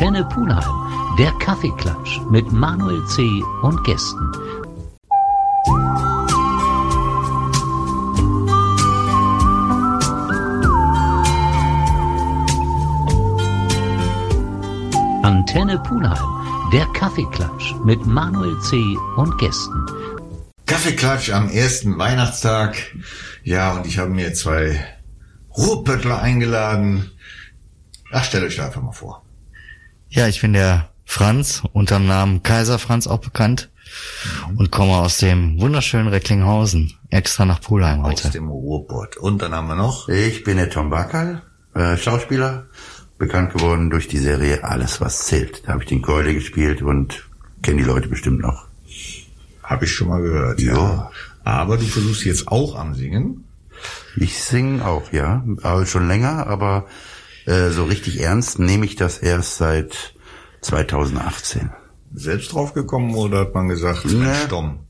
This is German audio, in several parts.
Antenne Pulheim, der Kaffeeklatsch mit Manuel C. und Gästen. Antenne Pulheim, der Kaffeeklatsch mit Manuel C. und Gästen. Kaffeeklatsch am ersten Weihnachtstag. Ja, und ich habe mir zwei Ruhrpöttler eingeladen. Ach, stellt euch da einfach mal vor. Ja, ich bin der Franz, unterm Namen Kaiser Franz auch bekannt mhm. und komme aus dem wunderschönen Recklinghausen, extra nach Pulheim heute. Aus dem Ruhrpott. Und dann haben wir noch... Ich bin der Tom Backerl, äh, Schauspieler, bekannt geworden durch die Serie Alles, was zählt. Da habe ich den Keule gespielt und kenne die Leute bestimmt noch. Habe ich schon mal gehört, ja. ja. Aber du versuchst jetzt auch am Singen. Ich singe auch, ja. Aber schon länger, aber äh, so richtig ernst nehme ich das erst seit 2018. Selbst draufgekommen oder hat man gesagt, nee. Stomm?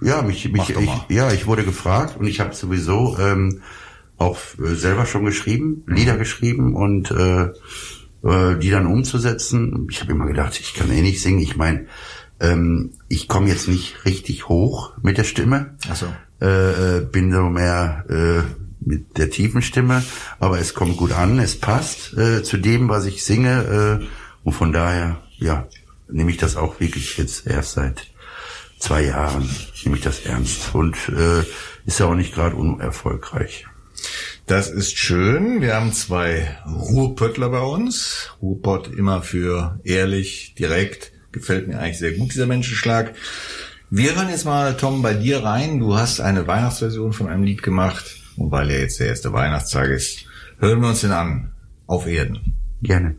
Ja, mich, mich, ich, ja, ich wurde gefragt und ich habe sowieso ähm, auch äh, selber schon geschrieben, Lieder geschrieben und äh, äh, die dann umzusetzen. Ich habe immer gedacht, ich kann eh nicht singen. Ich meine, ähm, ich komme jetzt nicht richtig hoch mit der Stimme. Ach so. Äh, äh, bin so mehr äh, mit der tiefen Stimme, aber es kommt gut an, es passt äh, zu dem, was ich singe äh, und von daher, ja, nehme ich das auch wirklich jetzt erst seit zwei Jahren, nehme ich das ernst und äh, ist ja auch nicht gerade unerfolgreich. Das ist schön. Wir haben zwei Ruhrpöttler bei uns. Ruhrpott immer für ehrlich, direkt. Gefällt mir eigentlich sehr gut, dieser Menschenschlag. Wir hören jetzt mal, Tom, bei dir rein. Du hast eine Weihnachtsversion von einem Lied gemacht. Und weil ja jetzt der erste Weihnachtstag ist, hören wir uns den an. Auf Erden. Gerne.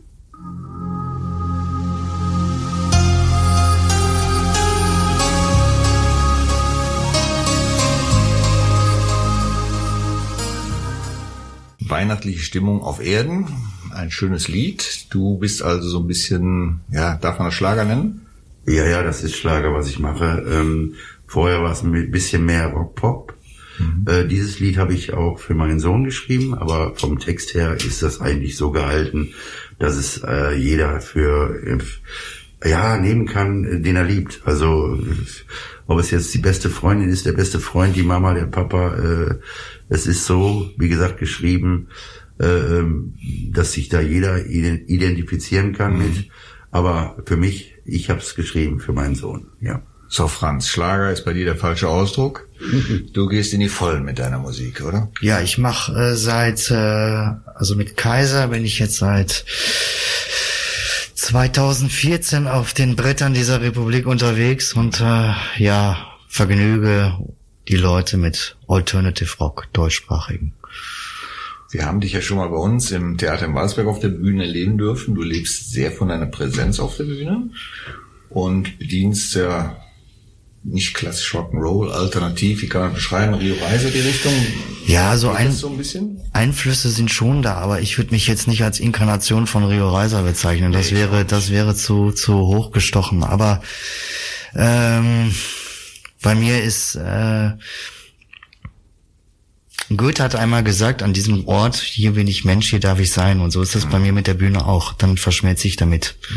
Weihnachtliche Stimmung auf Erden. Ein schönes Lied. Du bist also so ein bisschen, ja, darf man das Schlager nennen? Ja, ja, das ist Schlager, was ich mache. Ähm, vorher war es ein bisschen mehr Rock-Pop. Mhm. Äh, dieses Lied habe ich auch für meinen Sohn geschrieben, aber vom Text her ist das eigentlich so gehalten, dass es äh, jeder für äh, ja nehmen kann, den er liebt. Also ob es jetzt die beste Freundin ist, der beste Freund, die Mama, der Papa. Äh, es ist so, wie gesagt, geschrieben, äh, ähm, dass sich da jeder identifizieren kann mhm. mit. Aber für mich, ich habe es geschrieben für meinen Sohn. Ja. So, Franz, Schlager ist bei dir der falsche Ausdruck. Du gehst in die Vollen mit deiner Musik, oder? Ja, ich mache äh, seit, äh, also mit Kaiser bin ich jetzt seit 2014 auf den Brettern dieser Republik unterwegs und äh, ja, vergnüge die Leute mit Alternative Rock, deutschsprachigen. Wir haben dich ja schon mal bei uns im Theater in Walsberg auf der Bühne erleben dürfen. Du lebst sehr von deiner Präsenz auf der Bühne und bedienst ja nicht klassisch Rock'n'Roll, alternativ, wie kann man beschreiben, Rio Reiser die Richtung? Ja, so, ein, so ein Einflüsse sind schon da, aber ich würde mich jetzt nicht als Inkarnation von Rio Reiser bezeichnen. Das nee, wäre, das wäre zu, zu hochgestochen. Aber ähm, bei mir ist äh, Goethe hat einmal gesagt, an diesem Ort, hier bin ich Mensch, hier darf ich sein. Und so ist das mhm. bei mir mit der Bühne auch. Dann verschmelze ich damit. Mhm.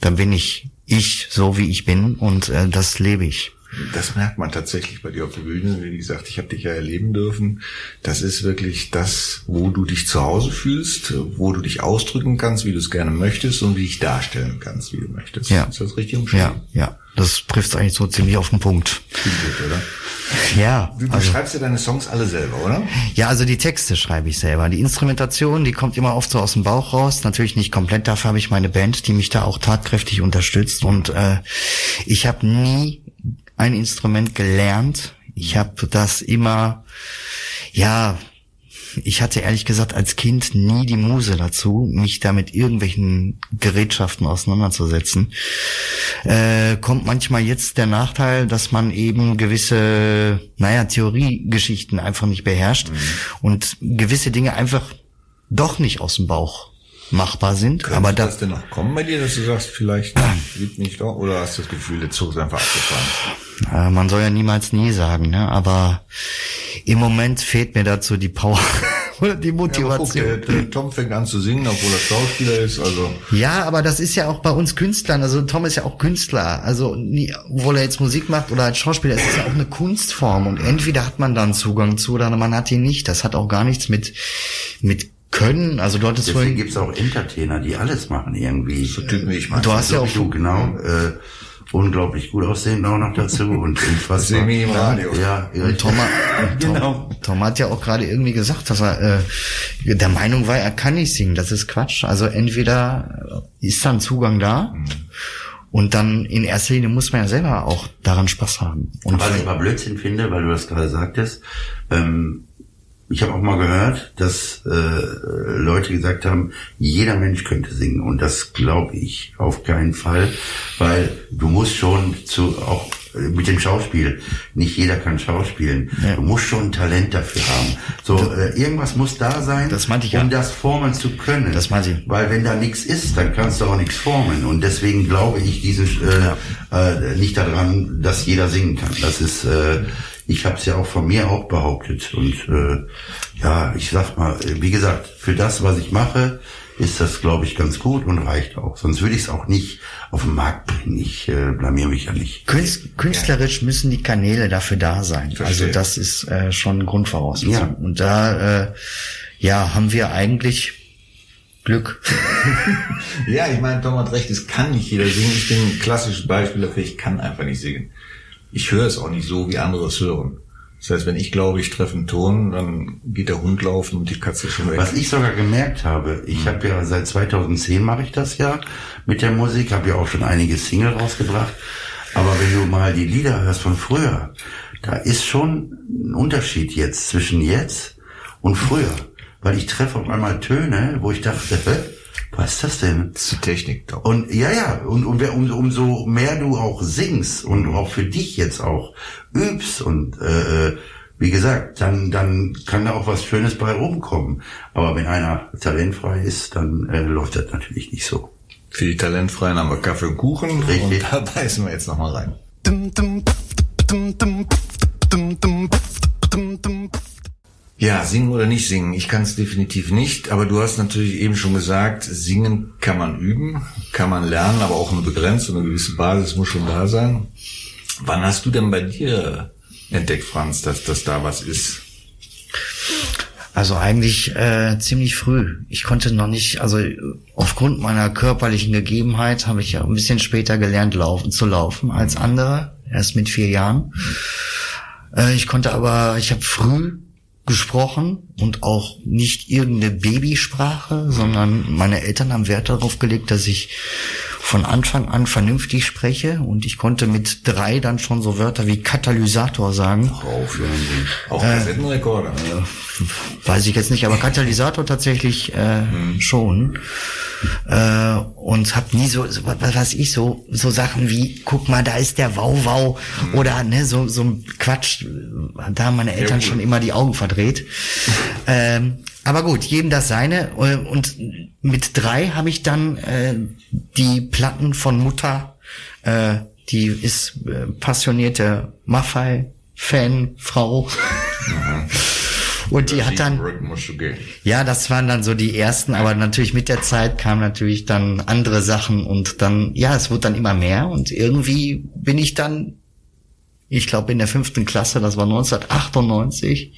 Dann bin ich ich, so wie ich bin und äh, das lebe ich. Das merkt man tatsächlich bei dir auf der Bühne. Wie gesagt, ich habe dich ja erleben dürfen. Das ist wirklich das, wo du dich zu Hause fühlst, wo du dich ausdrücken kannst, wie du es gerne möchtest und wie dich darstellen kannst, wie du möchtest. Ja. Ist das richtig umschrieben? Ja, ja. Das trifft eigentlich so ziemlich auf den Punkt. Gut, oder? Ja. Du, du also, schreibst ja deine Songs alle selber, oder? Ja, also die Texte schreibe ich selber. Die Instrumentation, die kommt immer oft so aus dem Bauch raus. Natürlich nicht komplett. Dafür habe ich meine Band, die mich da auch tatkräftig unterstützt. Und äh, ich habe nie ein Instrument gelernt. Ich habe das immer, ja, ich hatte ehrlich gesagt als Kind nie die Muse dazu, mich da mit irgendwelchen Gerätschaften auseinanderzusetzen. Äh, kommt manchmal jetzt der Nachteil, dass man eben gewisse, naja, Theoriegeschichten einfach nicht beherrscht mhm. und gewisse Dinge einfach doch nicht aus dem Bauch machbar sind. Könnte aber da, das denn noch kommen bei dir, dass du sagst, vielleicht liebt mich doch, oder hast du das Gefühl, der Zug ist einfach abgefahren? Äh, man soll ja niemals nie sagen, ne? Aber im Moment fehlt mir dazu die Power, oder die Ja, Motivation. der, der Tom fängt an zu singen, obwohl er Schauspieler ist. Also Ja, aber das ist ja auch bei uns Künstlern. Also Tom ist ja auch Künstler. Also nie, obwohl er jetzt Musik macht oder als Schauspieler, es ist ja auch eine Kunstform. Und entweder hat man dann Zugang zu oder man hat ihn nicht. Das hat auch gar nichts mit mit Können. Also du hattest Deswegen vorhin, gibt's auch Entertainer, die alles machen irgendwie. so Typen wie ich meine. du hast ja auch du, genau, äh, unglaublich gut aussehen auch noch dazu und unfassbar. Semi im Radio. Ja, ja Und Tom, hat- Tom, Genau. Tom hat ja auch gerade irgendwie gesagt, dass er äh, der Meinung war, er kann nicht singen. Das ist Quatsch. Also entweder ist dann Zugang da und dann in erster Linie muss man ja selber auch daran Spaß haben. Und Was ich mal Blödsinn finde, weil du das gerade sagtest, ähm, ich habe auch mal gehört, dass äh, Leute gesagt haben, jeder Mensch könnte singen und das glaube ich auf keinen Fall, weil du musst schon zu auch mit dem Schauspiel, nicht jeder kann schauspielen. Ja. Du musst schon Talent dafür haben. So äh, irgendwas muss da sein, Das ich um ja. das formen zu können. Das meinte ich. Weil wenn da nichts ist, dann kannst du auch nichts formen. Und deswegen glaube ich diesen äh, äh, nicht daran, dass jeder singen kann. Das ist, äh, ich habe es ja auch von mir auch behauptet. Und äh, ja, ich sag mal, wie gesagt, für das, was ich mache, ist das, glaube ich, ganz gut und reicht auch. Sonst würde ich es auch nicht auf den Markt bringen. Ich äh, blamier mich ja nicht. Künst, künstlerisch müssen die Kanäle dafür da sein. Verstehe. Also das ist äh, schon Grundvoraussetzung. Ja. Und da äh, ja haben wir eigentlich Glück. Ja, ich meine, Tom hat recht, es kann nicht jeder singen. Ich bin ein klassisches Beispiel dafür, ich kann einfach nicht singen. Ich höre es auch nicht so, wie andere es hören. Das heißt, wenn ich glaube, ich treffe einen Ton, dann geht der Hund laufen und die Katze schon weg. Was ich sogar gemerkt habe, ich habe ja seit 2010 mache ich das ja mit der Musik, habe ja auch schon einige Single rausgebracht. Aber wenn du mal die Lieder hörst von früher, da ist schon ein Unterschied jetzt zwischen jetzt und früher. Weil ich treffe auf einmal Töne, wo ich dachte, was ist das denn? Das ist die Technik, Tom. Und ja, ja, und, und wer- um, umso mehr du auch singst und auch für dich jetzt auch übst und äh, wie gesagt, dann, dann kann da auch was Schönes bei rumkommen. Aber wenn einer talentfrei ist, dann äh, läuft das natürlich nicht so. Für die Talentfreien haben wir Kaffee und Kuchen Richtig. und da beißen wir jetzt nochmal rein. Ja, singen oder nicht singen. Ich kann es definitiv nicht, aber du hast natürlich eben schon gesagt, singen kann man üben, kann man lernen, aber auch eine begrenzte, eine gewisse Basis muss schon da sein. Wann hast du denn bei dir entdeckt, Franz, dass, dass da was ist? Also eigentlich äh, ziemlich früh. Ich konnte noch nicht, also aufgrund meiner körperlichen Gegebenheit habe ich ja ein bisschen später gelernt, laufen zu laufen als andere, erst mit vier Jahren. Äh, ich konnte aber, ich habe früh gesprochen und auch nicht irgendeine Babysprache, sondern meine Eltern haben Wert darauf gelegt, dass ich von Anfang an vernünftig spreche und ich konnte mit drei dann schon so Wörter wie Katalysator sagen. Aufhören. Auch Kassettenrekorder. Weiß ich jetzt nicht, aber Katalysator tatsächlich äh, schon. Äh, und hab nie so, so, was weiß ich, so, so Sachen wie, guck mal, da ist der Wauwau oder ne, so, so ein Quatsch. Da haben meine Eltern schon immer die Augen verdreht. ähm, aber gut, jedem das seine. Äh, Und mit drei habe ich dann äh, die Platten von Mutter, äh, die ist äh, passionierte Maffei-Fan, Frau. Und die hat dann, ja, das waren dann so die ersten, aber natürlich mit der Zeit kamen natürlich dann andere Sachen und dann, ja, es wurde dann immer mehr und irgendwie bin ich dann, ich glaube in der fünften Klasse, das war 1998,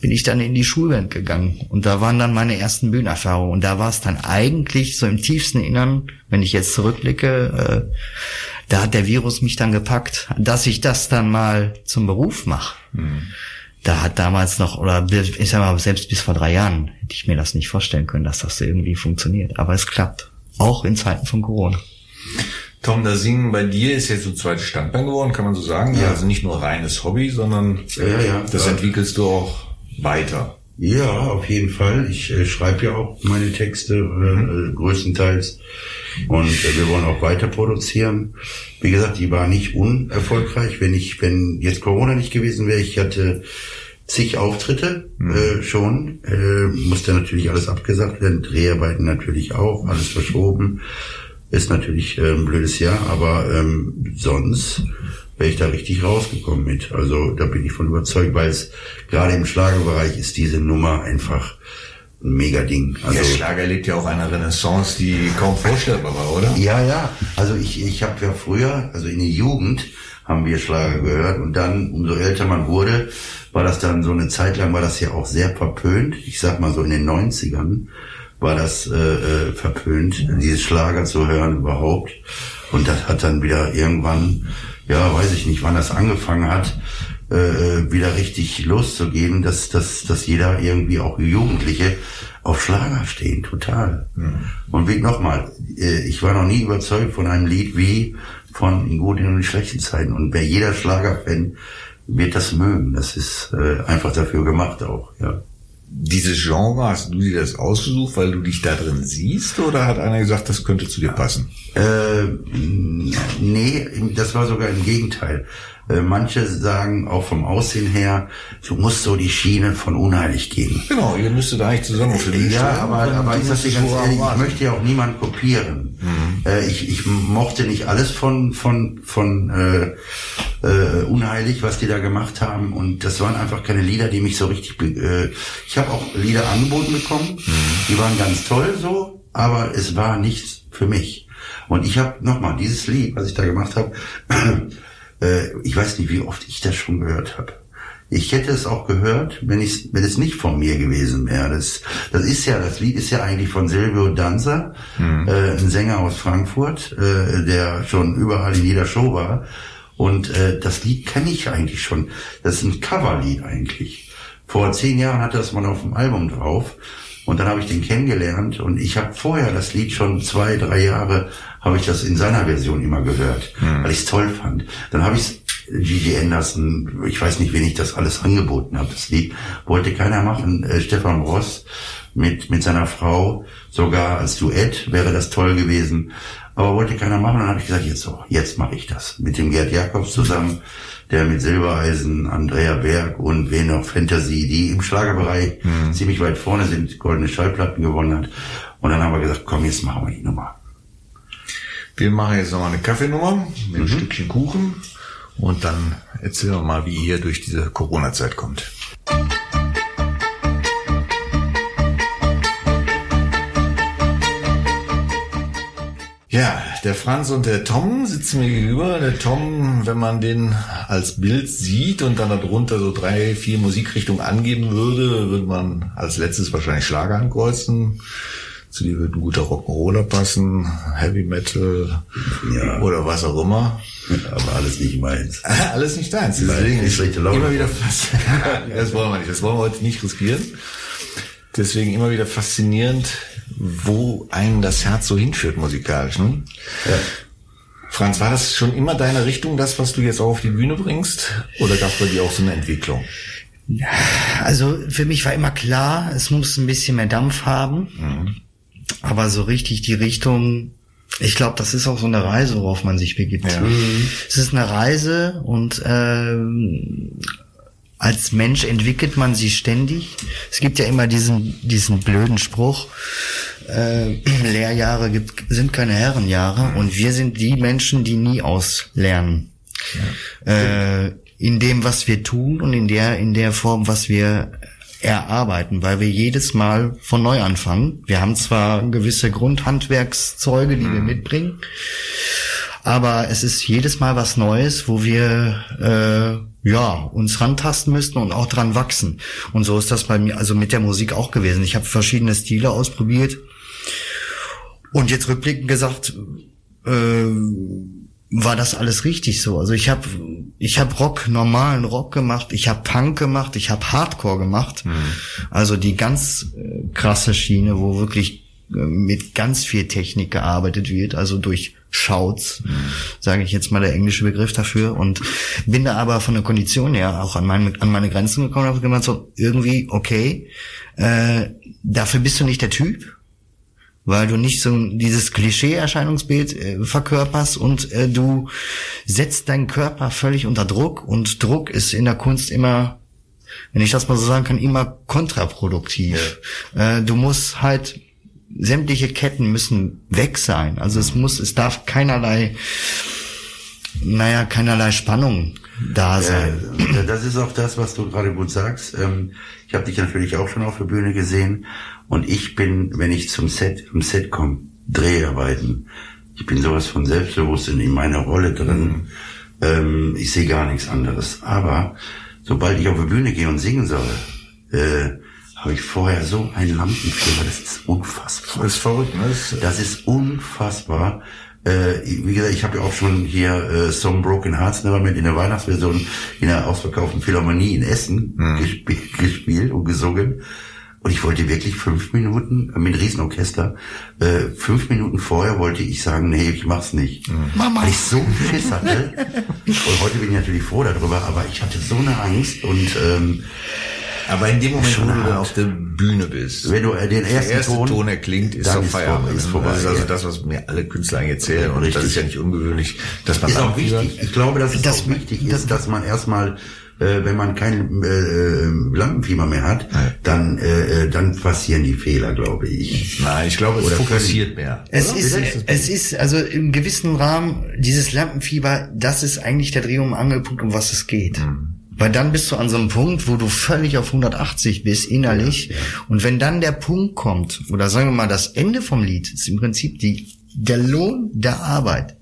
bin ich dann in die Schulband gegangen und da waren dann meine ersten Bühnenerfahrungen und da war es dann eigentlich so im tiefsten Innern, wenn ich jetzt zurückblicke, äh, da hat der Virus mich dann gepackt, dass ich das dann mal zum Beruf mache da hat damals noch, oder ich sag mal, selbst bis vor drei Jahren hätte ich mir das nicht vorstellen können, dass das irgendwie funktioniert. Aber es klappt. Auch in Zeiten von Corona. Tom, das Singen bei dir ist jetzt so ein zweites Standbein geworden, kann man so sagen. Ja. Also nicht nur reines Hobby, sondern Ja, ja, das ja. entwickelst du auch weiter. Ja, auf jeden Fall. Ich äh, schreibe ja auch meine Texte äh, äh, größtenteils und äh, wir wollen auch weiter produzieren. Wie gesagt, die war nicht unerfolgreich. Wenn ich, wenn jetzt Corona nicht gewesen wäre, ich hatte zig Auftritte äh, schon, äh, musste natürlich alles abgesagt werden, Dreharbeiten natürlich auch, alles verschoben. Ist natürlich äh, ein blödes Jahr, aber ähm, sonst wäre ich da richtig rausgekommen mit. Also da bin ich von überzeugt, weil es gerade im Schlagerbereich ist diese Nummer einfach ein Mega-Ding. Also, Der Schlager lebt ja auch eine Renaissance, die kaum vorstellbar war, oder? Ja, ja. Also ich, ich habe ja früher, also in der Jugend, haben wir Schlager gehört und dann, umso älter man wurde, war das dann so eine Zeit lang, war das ja auch sehr verpönt. Ich sag mal so in den 90ern war das äh, äh, verpönt, dieses Schlager zu hören überhaupt. Und das hat dann wieder irgendwann, ja, weiß ich nicht, wann das angefangen hat, äh, äh wieder richtig loszugehen, dass, dass, dass jeder irgendwie auch Jugendliche auf Schlager stehen, total. Mhm. Und wie nochmal, äh, ich war noch nie überzeugt von einem Lied wie von in guten und in schlechten Zeiten. Und wer jeder Schlagerfan wird das mögen. Das ist äh, einfach dafür gemacht auch, ja. Dieses Genre, hast du dir das ausgesucht, weil du dich da drin siehst, oder hat einer gesagt, das könnte zu dir passen? Äh, nee, das war sogar im Gegenteil. Äh, manche sagen auch vom Aussehen her, du musst so die Schiene von unheilig gehen. Genau, ihr müsstet eigentlich zusammen für die Ja, aber, aber ich sag dir ganz ehrlich, ich möchte ja auch niemand kopieren. Mhm. Äh, ich, ich mochte nicht alles von von von äh, äh, unheilig, was die da gemacht haben. Und das waren einfach keine Lieder, die mich so richtig. Äh, ich habe auch Lieder angeboten bekommen, mhm. die waren ganz toll so, aber es war nichts für mich. Und ich habe nochmal dieses Lied, was ich da gemacht habe. Äh, ich weiß nicht, wie oft ich das schon gehört habe. Ich hätte es auch gehört, wenn, ich, wenn es nicht von mir gewesen wäre. Das, das ist ja, das Lied ist ja eigentlich von Silvio Danzer, mhm. äh, ein Sänger aus Frankfurt, äh, der schon überall in jeder Show war. Und äh, das Lied kenne ich eigentlich schon. Das ist ein Coverlied eigentlich. Vor zehn Jahren hatte das mal auf dem Album drauf. Und dann habe ich den kennengelernt und ich habe vorher das Lied schon zwei, drei Jahre habe ich das in seiner Version immer gehört, mhm. weil ich es toll fand. Dann habe ich Gigi Anderson, ich weiß nicht, wen ich das alles angeboten habe. Das Lied wollte keiner machen. Äh, Stefan Ross mit, mit seiner Frau, sogar als Duett wäre das toll gewesen. Aber wollte keiner machen. Dann habe ich gesagt, jetzt so, jetzt mache ich das. Mit dem Gerd Jakobs zusammen, der mit Silbereisen, Andrea Berg und wen noch, Fantasy, die im Schlagerbereich mhm. ziemlich weit vorne sind, goldene Schallplatten gewonnen hat. Und dann haben wir gesagt, komm, jetzt machen wir die Nummer. Wir machen jetzt nochmal eine Kaffeenummer mit mhm. ein Stückchen Kuchen und dann erzählen wir mal, wie ihr durch diese Corona-Zeit kommt. Ja, der Franz und der Tom sitzen mir gegenüber. Der Tom, wenn man den als Bild sieht und dann darunter so drei, vier Musikrichtungen angeben würde, würde man als letztes wahrscheinlich Schlager ankreuzen. Zu dir würde ein guter Rock'n'Roller passen, Heavy Metal ja. oder was auch immer. Aber alles nicht meins. alles nicht deins. Deswegen ist immer wieder fast. das wollen wir nicht. Das wollen wir heute nicht riskieren. Deswegen immer wieder faszinierend, wo einen das Herz so hinführt musikalisch. Ne? Ja. Franz, war das schon immer deine Richtung, das, was du jetzt auch auf die Bühne bringst? Oder gab es bei dir auch so eine Entwicklung? Also für mich war immer klar, es muss ein bisschen mehr Dampf haben. Mhm. Aber so richtig die Richtung, ich glaube, das ist auch so eine Reise, worauf man sich begibt. Ja. Mhm. Es ist eine Reise und äh, als Mensch entwickelt man sie ständig. Es gibt ja immer diesen, diesen blöden Spruch, äh, Lehrjahre gibt, sind keine Herrenjahre und wir sind die Menschen, die nie auslernen. Ja. Äh, in dem, was wir tun und in der, in der Form, was wir erarbeiten, weil wir jedes Mal von neu anfangen. Wir haben zwar gewisse Grundhandwerkszeuge, die mhm. wir mitbringen, aber es ist jedes Mal was Neues, wo wir äh, ja uns rantasten müssen und auch dran wachsen. Und so ist das bei mir, also mit der Musik auch gewesen. Ich habe verschiedene Stile ausprobiert und jetzt rückblickend gesagt. Äh, war das alles richtig so. Also ich habe ich hab Rock, normalen Rock gemacht, ich habe Punk gemacht, ich habe Hardcore gemacht. Mhm. Also die ganz äh, krasse Schiene, wo wirklich äh, mit ganz viel Technik gearbeitet wird, also durch Shouts, sage ich jetzt mal der englische Begriff dafür. Und bin da aber von der Kondition her auch an meine, an meine Grenzen gekommen und habe gemeint, so irgendwie, okay, äh, dafür bist du nicht der Typ weil du nicht so dieses Klischee-Erscheinungsbild äh, verkörperst und äh, du setzt deinen Körper völlig unter Druck und Druck ist in der Kunst immer, wenn ich das mal so sagen kann, immer kontraproduktiv. Äh, du musst halt sämtliche Ketten müssen weg sein. Also es muss, es darf keinerlei naja, keinerlei Spannung da sein. Äh, das ist auch das, was du gerade gut sagst. Ähm, ich habe dich natürlich auch schon auf der Bühne gesehen und ich bin, wenn ich zum Set, im Set komme, Dreharbeiten, ich bin sowas von selbstbewusst in meiner Rolle drin. Ähm, ich sehe gar nichts anderes. Aber sobald ich auf die Bühne gehe und singen soll, äh, habe ich vorher so ein Lampenfieber, das ist unfassbar. Das ist verrückt, ne? Das, Das ist unfassbar. Äh, wie gesagt, ich habe ja auch schon hier äh, Some Broken Hearts Nevermind in der Weihnachtsversion in der ausverkauften Philharmonie in Essen gesp gespielt und gesungen. Und ich wollte wirklich fünf Minuten äh, mit Riesenorchester, äh, fünf Minuten vorher wollte ich sagen, nee, ich mach's nicht. Mama. Weil ich so einen Schiss hatte. und heute bin ich natürlich froh darüber, aber ich hatte so eine Angst und ähm, aber in dem Moment, wo Schon du dann auf der Bühne bist, wenn du äh, den der ersten erste Ton, Ton, erklingt, ist dann doch ist Feierabend. vorbei, ist ne? vorbei, das ist also ja. das, was mir alle Künstler eigentlich erzählen. Und das Richtig. ist ja nicht ungewöhnlich, dass man ist auch wichtig. Ich glaube, dass es Das- auch wichtig ist, dass man erstmal, äh, wenn man kein äh, Lampenfieber mehr hat, dann äh, äh, dann passieren die Fehler, glaube ich. Nein, ich glaube, es Oder fokussiert mehr. Es Oder? ist, du? es ist, also im gewissen Rahmen, dieses Lampenfieber, das ist eigentlich der Dreh- und Angelpunkt, um was es geht. Weil dann bist du an so einem Punkt, wo du völlig auf 180 bist, innerlich. Und wenn dann der Punkt kommt, oder sagen wir mal, das Ende vom Lied, ist im Prinzip die, der Lohn der Arbeit.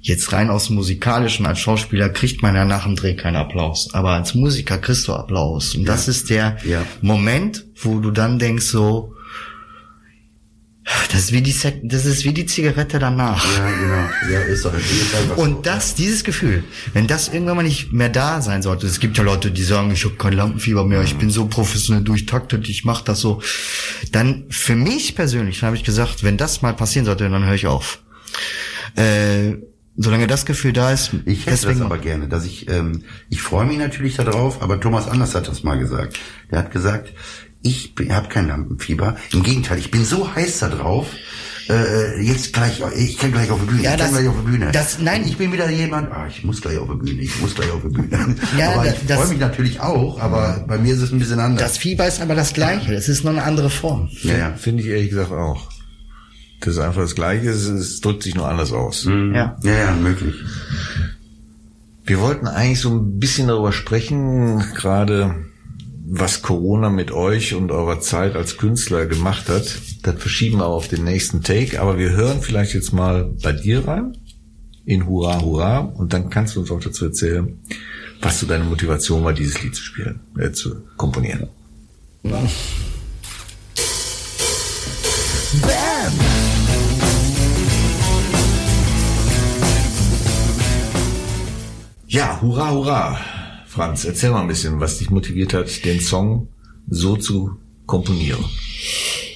Jetzt rein aus dem Musikalischen, als Schauspieler kriegt man ja nach dem Dreh keinen Applaus. Aber als Musiker kriegst du Applaus. Und das ist der Ja. Moment, wo du dann denkst so, das ist wie die, Sek das ist wie die Zigarette danach. Ja, genau. Ja, ist doch ist einfach so. Und das, dieses Gefühl, wenn das irgendwann mal nicht mehr da sein sollte, es gibt ja Leute, die sagen, ich habe kein Lampenfieber mehr, ich bin so professionell durchtaktet, ich mache das so, dann für mich persönlich, habe ich gesagt, wenn das mal passieren sollte, dann höre ich auf. Äh, solange das Gefühl da ist, Ich hätte das aber gerne, dass ich, ähm, ich freue mich natürlich darauf, aber Thomas Anders hat das mal gesagt. Der hat gesagt, ich habe kein Lampenfieber. Im Gegenteil, ich bin so heiß da drauf. Äh, jetzt gleich, ich kann gleich auf die Bühne. Ja, ich kann das- gleich auf die Bühne. das- nein. Ich bin wieder jemand, ah, ich muss gleich auf die Bühne, ich muss gleich auf die Bühne. Ja, aber ich das- freue mich natürlich auch, aber bei mir ist es ein bisschen anders. das Fieber ist aber das Gleiche, es ist nur eine andere Form. ja, ja. Finde ich ehrlich gesagt auch. Das ist einfach das Gleiche, es, es drückt sich nur anders aus. Ja. ja, ja, möglich. Wir wollten eigentlich so ein bisschen darüber sprechen, gerade was Corona mit euch und eurer Zeit als Künstler gemacht hat. Das verschieben wir auf den nächsten Take, aber wir hören vielleicht jetzt mal bei dir rein in Hurra Hurra und dann kannst du uns auch dazu erzählen, was so deine Motivation war, dieses Lied zu spielen, äh, zu komponieren. Ja, hurra, hurra. Franz, erzähl mal ein bisschen, was dich motiviert hat, den Song so zu komponieren.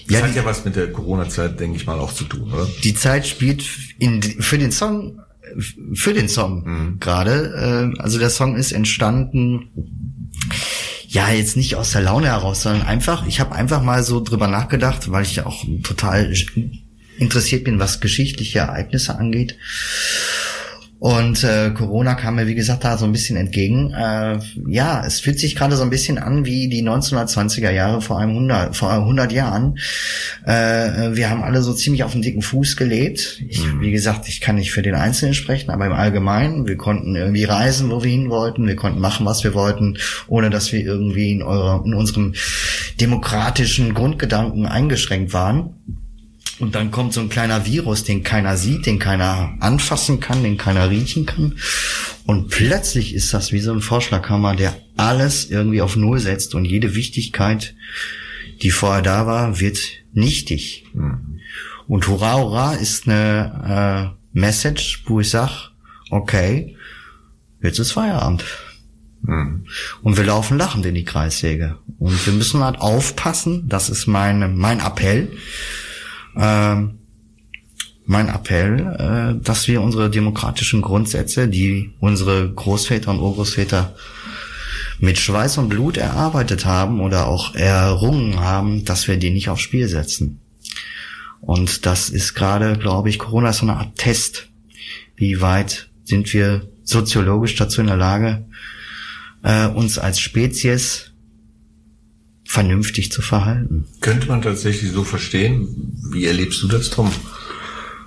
Das Ja, hat die- ja was mit der Corona-Zeit, denke ich mal, auch zu tun, oder? die Zeit spielt in, für den Song, für den Song gerade. Äh, also der Song ist entstanden, ja, jetzt nicht aus der Laune heraus, sondern einfach, ich habe einfach mal so drüber nachgedacht, weil ich ja auch total interessiert bin, was geschichtliche Ereignisse angeht. Und äh, Corona kam mir, wie gesagt, da so ein bisschen entgegen. Äh, ja, es fühlt sich gerade so ein bisschen an wie die 1920er Jahre vor einem 100, vor 100 Jahren. Äh, wir haben alle so ziemlich auf dem dicken Fuß gelebt. Ich, Wie gesagt, ich kann nicht für den Einzelnen sprechen, aber im Allgemeinen. Wir konnten irgendwie reisen, wo wir hin wollten. Wir konnten machen, was wir wollten, ohne dass wir irgendwie in, eurer, in unserem demokratischen Grundgedanken eingeschränkt waren. Und dann kommt so ein kleiner Virus, den keiner sieht, den keiner anfassen kann, den keiner riechen kann. Und plötzlich ist das wie so ein Vorschlaghammer, der alles irgendwie auf Null setzt und jede Wichtigkeit, die vorher da war, wird nichtig. Und Hurra, Hurra ist eine äh, Message, wo ich sag, okay, jetzt ist Feierabend. Und wir laufen lachend in die Kreissäge. Und wir müssen halt aufpassen, das ist mein, mein Appell, ähm, mein Appell, äh, dass wir unsere demokratischen Grundsätze, die unsere Großväter und Urgroßväter mit Schweiß und Blut erarbeitet haben oder auch errungen haben, dass wir die nicht aufs Spiel setzen. Und das ist gerade, glaube ich, Corona ist so eine Art Test. Wie weit sind wir soziologisch dazu in der Lage, äh, uns als Spezies vernünftig zu verhalten? Könnte man tatsächlich so verstehen? Wie erlebst du das, Tom?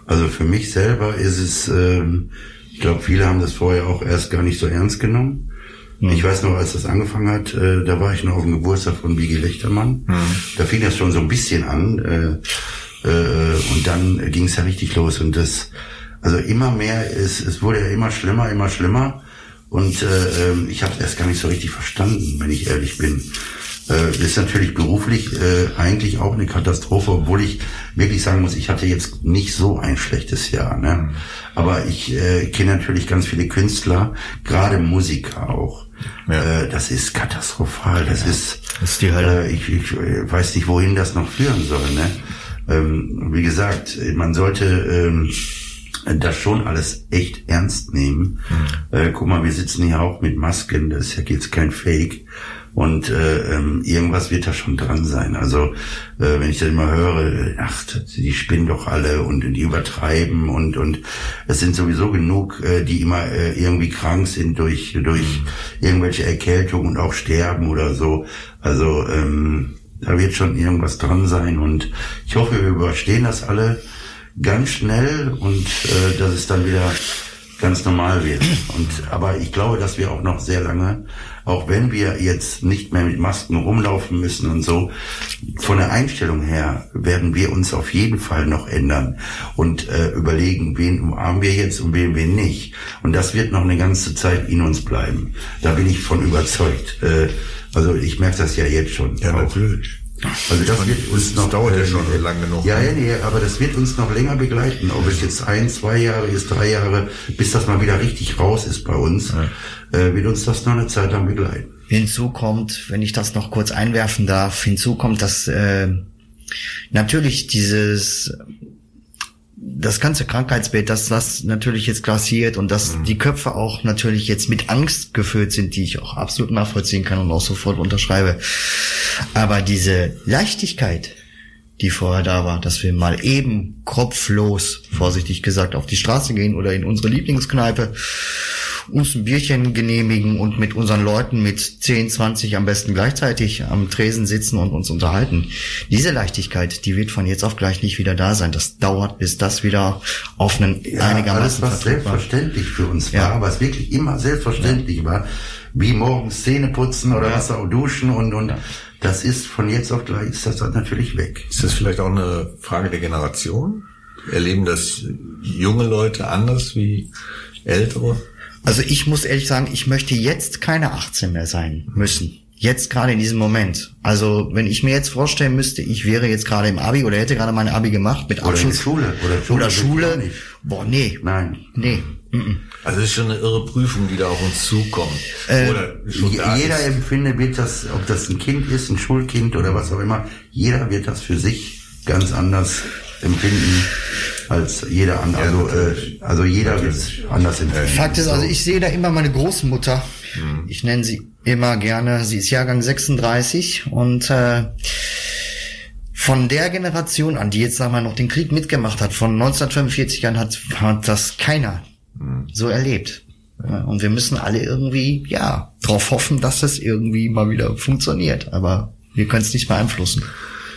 Also für mich selber ist es, ähm, Ich glaube, viele haben das vorher auch erst gar nicht so ernst genommen. Mhm. Ich weiß noch, als das angefangen hat, äh, da war ich noch auf dem Geburtstag von Bigi Lechtermann. Mhm. Da fing das schon so ein bisschen an. Äh, äh, und dann ging es ja richtig los. Und das, also immer mehr, es, es wurde ja immer schlimmer, immer schlimmer. Und äh, ähm, ich habe es erst gar nicht so richtig verstanden, wenn ich ehrlich bin. Äh, ist natürlich beruflich äh, eigentlich auch eine Katastrophe, obwohl ich wirklich sagen muss, ich hatte jetzt nicht so ein schlechtes Jahr. Ne? Aber ich äh, kenne natürlich ganz viele Künstler, gerade Musiker auch. Ja. Äh, das ist katastrophal. Das ja. ist, das ist die Hölle. Äh, ich, ich äh, weiß nicht, wohin das noch führen soll. Ne? Ähm, wie gesagt, man sollte ähm, das schon alles echt ernst nehmen. Mhm. Äh, guck mal, wir sitzen hier auch mit Masken, das ist ja jetzt kein Fake. Und äh, ähm, irgendwas wird da schon dran sein. Also äh, wenn ich das immer höre, ach, die spinnen doch alle und die übertreiben und und es sind sowieso genug, äh, die immer äh, irgendwie krank sind durch durch mhm. irgendwelche Erkältungen und auch sterben oder so. Also ähm, da wird schon irgendwas dran sein und ich hoffe, wir überstehen das alle ganz schnell und äh, dass es dann wieder ganz normal wird. Und aber ich glaube, dass wir auch noch sehr lange, auch wenn wir jetzt nicht mehr mit Masken rumlaufen müssen und so, von der Einstellung her werden wir uns auf jeden Fall noch ändern und äh, überlegen, wen umarmen wir jetzt und wen wir nicht. Und das wird noch eine ganze Zeit in uns bleiben. Da bin ich von überzeugt. Äh, also ich merke das ja jetzt schon. Ja, auch. natürlich. Also das wird uns noch... Das dauert ja schon äh, lang genug. Ja, ja, nee, aber das wird uns noch länger begleiten. Ob es jetzt ein, zwei Jahre ist, drei Jahre, bis das mal wieder richtig raus ist bei uns, ja. äh, wird uns das noch eine Zeit lang begleiten. Hinzu kommt, wenn ich das noch kurz einwerfen darf, hinzu kommt, dass äh, natürlich dieses das ganze Krankheitsbild, dass das natürlich jetzt grassiert und dass mhm. die Köpfe auch natürlich jetzt mit Angst gefüllt sind, die ich auch absolut nachvollziehen kann und auch sofort unterschreibe. Aber diese Leichtigkeit, die vorher da war, dass wir mal eben kopflos, vorsichtig gesagt, auf die Straße gehen oder in unsere Lieblingskneipe uns ein Bierchen genehmigen und mit unseren Leuten mit 10, 20 am besten gleichzeitig am Tresen sitzen und uns unterhalten. Diese Leichtigkeit, die wird von jetzt auf gleich nicht wieder da sein. Das dauert, bis das wieder auf einen ja, einigermaßen alles, was selbstverständlich für uns war, ja. was wirklich immer selbstverständlich ja. war, wie morgens Zähne putzen oder ja. was auch duschen und, und das ist von jetzt auf gleich ist das natürlich weg. Ist das vielleicht auch eine Frage der Generation? Erleben das junge Leute anders wie ältere? Also ich muss ehrlich sagen, ich möchte jetzt keine 18 mehr sein müssen. Jetzt gerade in diesem Moment. Also wenn ich mir jetzt vorstellen müsste, ich wäre jetzt gerade im Abi oder hätte gerade meine Abi gemacht mit Abschluss. Oder Schule. Oder Schule. Oder Schule. Boah, nee. Nein. Nee. Also es ist schon eine irre Prüfung, die da auf uns zukommt. Äh, jeder empfindet, wird das, ob das ein Kind ist, ein Schulkind oder was auch immer, jeder wird das für sich ganz anders empfinden als jeder andere. Also, äh, also jeder wird anders empfinden. Fakt ist, also ich sehe da immer meine Großmutter. Hm. Ich nenne sie immer gerne. Sie ist Jahrgang 36 und äh, von der Generation an, die jetzt sagen wir noch den Krieg mitgemacht hat, von 1945 an hat, hat das keiner hm. so erlebt. Und wir müssen alle irgendwie, ja, darauf hoffen, dass es irgendwie mal wieder funktioniert. Aber wir können es nicht beeinflussen.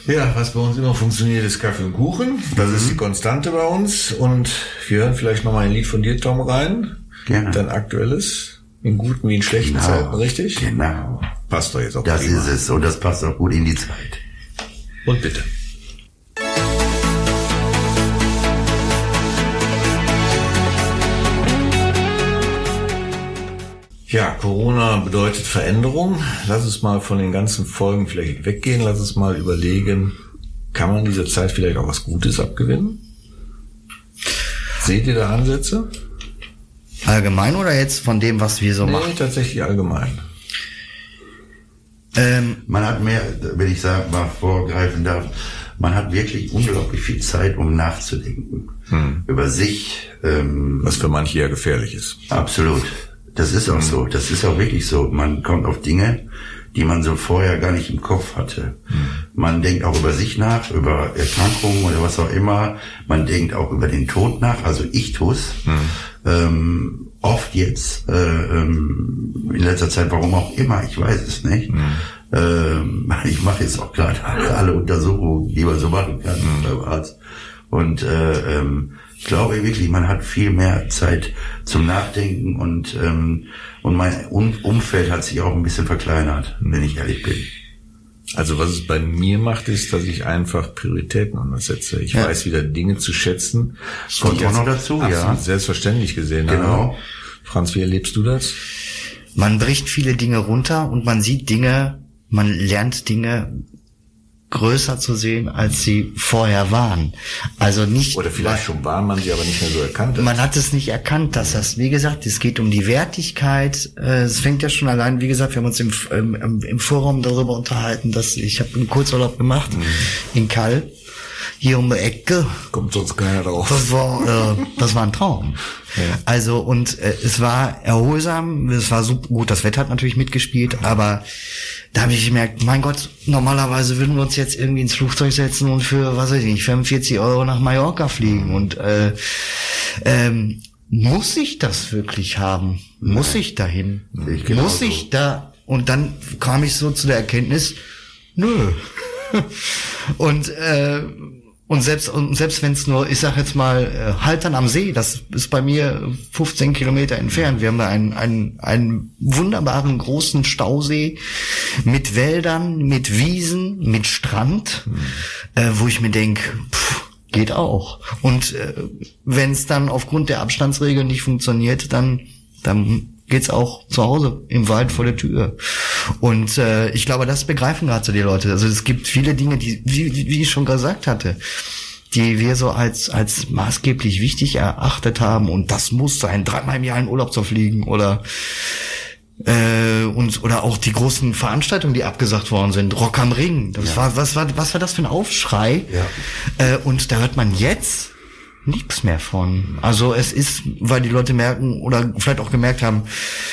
Ja, was bei uns immer funktioniert, ist Kaffee und Kuchen. Das mhm. ist die Konstante bei uns. Und wir hören vielleicht nochmal ein Lied von dir, Tom, rein. Gerne. Dein aktuelles, in guten wie in schlechten genau. Zeiten, richtig? Genau. Passt doch jetzt auch Das prima. ist es. Und das passt auch gut in die Zeit. Und bitte. Ja, Corona bedeutet Veränderung. Lass es mal von den ganzen Folgen vielleicht weggehen. Lass es mal überlegen, kann man dieser Zeit vielleicht auch was Gutes abgewinnen? Seht ihr da Ansätze? Allgemein oder jetzt von dem, was wir so nee, machen? tatsächlich allgemein. Ähm, man hat mehr, wenn ich sagen, mal vorgreifen darf, man hat wirklich unglaublich viel Zeit, um nachzudenken. Hm. Über sich. Ähm, was für manche ja gefährlich ist. Absolut. Das ist auch mhm. so. Das ist auch wirklich so. Man kommt auf Dinge, die man so vorher gar nicht im Kopf hatte. Mhm. Man denkt auch über sich nach, über Erkrankungen oder was auch immer. Man denkt auch über den Tod nach. Also ich tu's. Mhm. Ähm, oft jetzt, äh, ähm, in letzter Zeit, warum auch immer, ich weiß es nicht. Mhm. Ähm, ich mache jetzt auch gerade alle Untersuchungen, die man so machen kann mhm. beim Arzt. Und äh, ähm, Ich glaube wirklich, man hat viel mehr Zeit zum Nachdenken und ähm, und mein um Umfeld hat sich auch ein bisschen verkleinert, wenn ich ehrlich bin. Also was es bei mir macht, ist, dass ich einfach Prioritäten anders setze. Ich Ja. weiß wieder Dinge zu schätzen. Kommt auch noch dazu, ja. Selbstverständlich gesehen Genau. habe. Franz, wie erlebst du das? Man bricht viele Dinge runter und man sieht Dinge, man lernt Dinge größer zu sehen, als sie vorher waren. Also nicht, Oder vielleicht schon war man sie aber nicht mehr so erkannt. hat. man hat es nicht erkannt, dass das, wie gesagt, es geht um die Wertigkeit. Äh, Es fängt ja schon allein, wie gesagt, wir haben uns im, im, im- Forum darüber unterhalten, dass ich habe einen Kurzurlaub gemacht in Kall, hier um die Ecke. Kommt sonst keiner drauf. Das war, äh, das war ein Traum. Also und äh, es war erholsam, es war super gut, das Wetter hat natürlich mitgespielt, aber da habe ich gemerkt, mein Gott, normalerweise würden wir uns jetzt irgendwie ins Flugzeug setzen und für, was weiß ich nicht, 45 Euro nach Mallorca fliegen und äh, ähm, muss ich das wirklich haben? Muss ich dahin? Ich genauso. Muss ich da? Und dann kam ich so zu der Erkenntnis, nö. und äh, und selbst und selbst wenn es nur, ich sag jetzt mal, äh, Haltern am See, das ist bei mir 15 Kilometer entfernt. Wir haben da einen, einen, einen wunderbaren großen Stausee mit Wäldern, mit Wiesen, mit Strand, äh, wo ich mir denk, pff, geht auch. Und äh, wenn es dann aufgrund der Abstandsregeln nicht funktioniert, dann dann geht's auch zu Hause im Wald vor der Tür. Und äh, ich glaube, das begreifen gerade so die Leute. Also es gibt viele Dinge, die, wie, wie ich schon gesagt hatte, die wir so als als maßgeblich wichtig erachtet haben. Und das muss sein, dreimal im Jahr in Urlaub zu fliegen oder äh, und oder auch die großen Veranstaltungen, die abgesagt worden sind, Rock am Ring. Das war was war was war das für ein Aufschrei? Ja. Äh, und da hört man jetzt nichts mehr von. Also es ist, weil die Leute merken oder vielleicht auch gemerkt haben,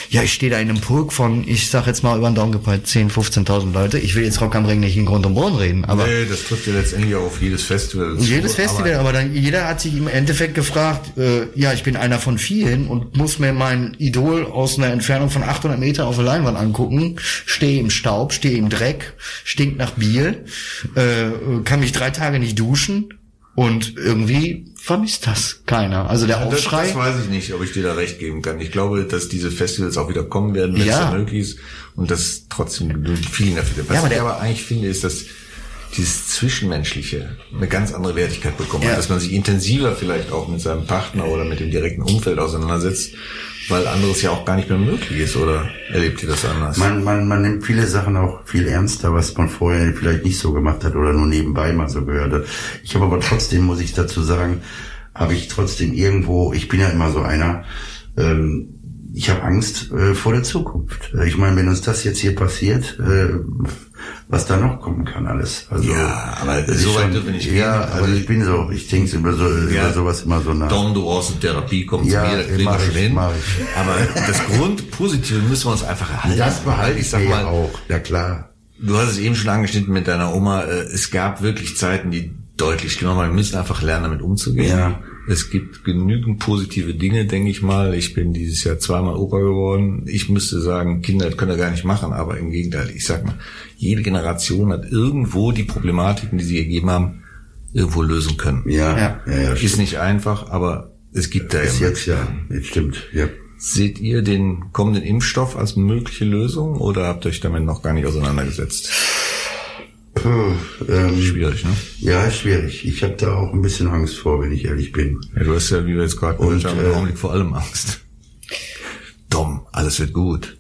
ja, ich stehe da in einem Pulk von, ich sag jetzt mal über den Daumen gepeilt, 10, 15.000 Leute. Ich will jetzt Rock am Ring nicht in Grund und Boden reden, aber nee, das trifft ja letztendlich auch auf jedes Festival. jedes Festival, aber, dann jeder hat sich im Endeffekt gefragt, äh, ja, ich bin einer von vielen und muss mir mein Idol aus einer Entfernung von 800 Meter auf der Leinwand angucken, stehe im Staub, stehe im Dreck, stinkt nach Bier, äh, kann mich drei Tage nicht duschen und irgendwie vermisst das keiner. Also der Das, Aufschrei. das weiß ich nicht, ob ich dir da recht geben kann. Ich glaube, dass diese Festivals auch wieder kommen werden, wenn Ja. es möglich ist und dass trotzdem vielen dafür. Was Ja, aber ich der- aber eigentlich finde, ist, dass dieses Zwischenmenschliche eine ganz andere Wertigkeit bekommt, Ja. dass man sich intensiver vielleicht auch mit seinem Partner oder mit dem direkten Umfeld auseinandersetzt, weil anderes ja auch gar nicht mehr möglich ist, oder erlebt ihr das anders? Man, man, man nimmt viele Sachen auch viel ernster, was man vorher vielleicht nicht so gemacht hat oder nur nebenbei mal so gehört hat. Ich habe aber trotzdem, muss ich dazu sagen, habe ich trotzdem irgendwo, ich bin ja immer so einer, ähm, ich habe Angst äh, vor der Zukunft. Ich meine, wenn uns das jetzt hier passiert, äh, was da noch kommen kann alles. Also, Ja, aber ist so weit dürfen wir nicht gehen. Ja, Also ich bin so, ich denke über, so, Ja. über sowas immer so nach. Dom, du brauchst eine Therapie, komm Ja, zu mir, da kriegen mach wir schon ich, hin. Aber das Grundpositive müssen wir uns einfach erhalten. Das behalte ich sag mal, auch, ja klar. Du hast es eben schon angeschnitten mit deiner Oma. Äh, Es gab wirklich Zeiten, die deutlich genommen haben. Wir müssen einfach lernen, damit umzugehen. Ja. Es gibt genügend positive Dinge, denke ich mal. Ich bin dieses Jahr zweimal Opa geworden. Ich müsste sagen, Kinder das können wir gar nicht machen, aber im Gegenteil, ich sag mal, jede Generation hat irgendwo die Problematiken, die sie gegeben haben, irgendwo lösen können. Ja, Ja. ja, ja, Ist nicht einfach, aber es gibt da Bis ja jetzt ja, jetzt stimmt, ja. Seht ihr den kommenden Impfstoff als mögliche Lösung oder habt ihr euch damit noch gar nicht auseinandergesetzt? Puh, ähm, Schwierig, ne? ja, schwierig. Ich habe da auch ein bisschen Angst vor, wenn ich ehrlich bin. Ja, du hast ja, wie wir jetzt gerade gehört haben, im äh, Augenblick vor allem Angst. Dom, alles wird gut.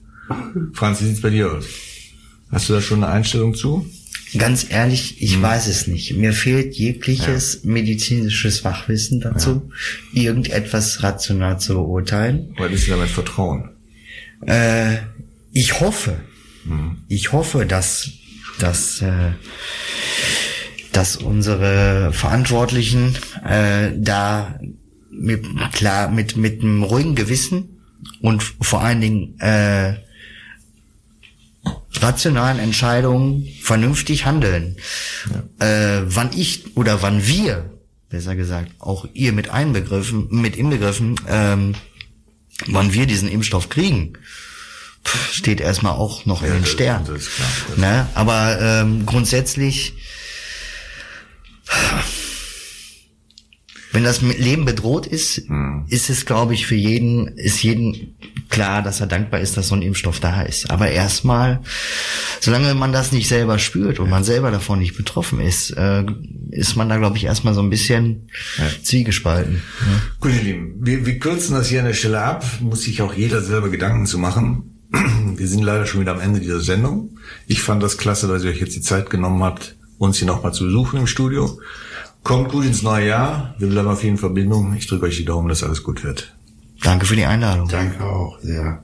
Franz, wie sieht's bei dir aus? Hast du da schon eine Einstellung zu? Ganz ehrlich, ich weiß es nicht. Mir fehlt jegliches medizinisches Fachwissen dazu, irgendetwas rational zu beurteilen. Oder ist dir damit Vertrauen? Äh, ich hoffe, ich hoffe, dass, dass, äh, dass unsere Verantwortlichen äh, da mit, klar mit mit einem ruhigen Gewissen und vor allen Dingen äh, rationalen Entscheidungen vernünftig handeln. Äh, wann ich oder wann wir, besser gesagt, auch ihr mit einbegriffen, mit inbegriffen, ähm, wann wir diesen Impfstoff kriegen, steht erstmal auch noch in den das- Sternen. das ist klar. Das- Ne? Aber ähm, grundsätzlich, wenn das Leben bedroht ist, Hm. ist es, glaube ich, für jeden, ist jeden klar, dass er dankbar ist, dass so ein Impfstoff da ist. Aber erstmal, solange man das nicht selber spürt und man selber davon nicht betroffen ist, äh, ist man da, glaube ich, erstmal so ein bisschen zwiegespalten. ne? Gut, ihr Lieben, wir, wir kürzen das hier an der Stelle ab. Muss sich auch jeder selber Gedanken zu machen. Wir sind leider schon wieder am Ende dieser Sendung. Ich fand das klasse, dass ihr euch jetzt die Zeit genommen habt, uns hier nochmal zu besuchen im Studio. Kommt gut ins neue Jahr. Wir bleiben auf jeden Fall in Verbindung. Ich drücke euch die Daumen, dass alles gut wird. Danke für die Einladung. Danke auch sehr.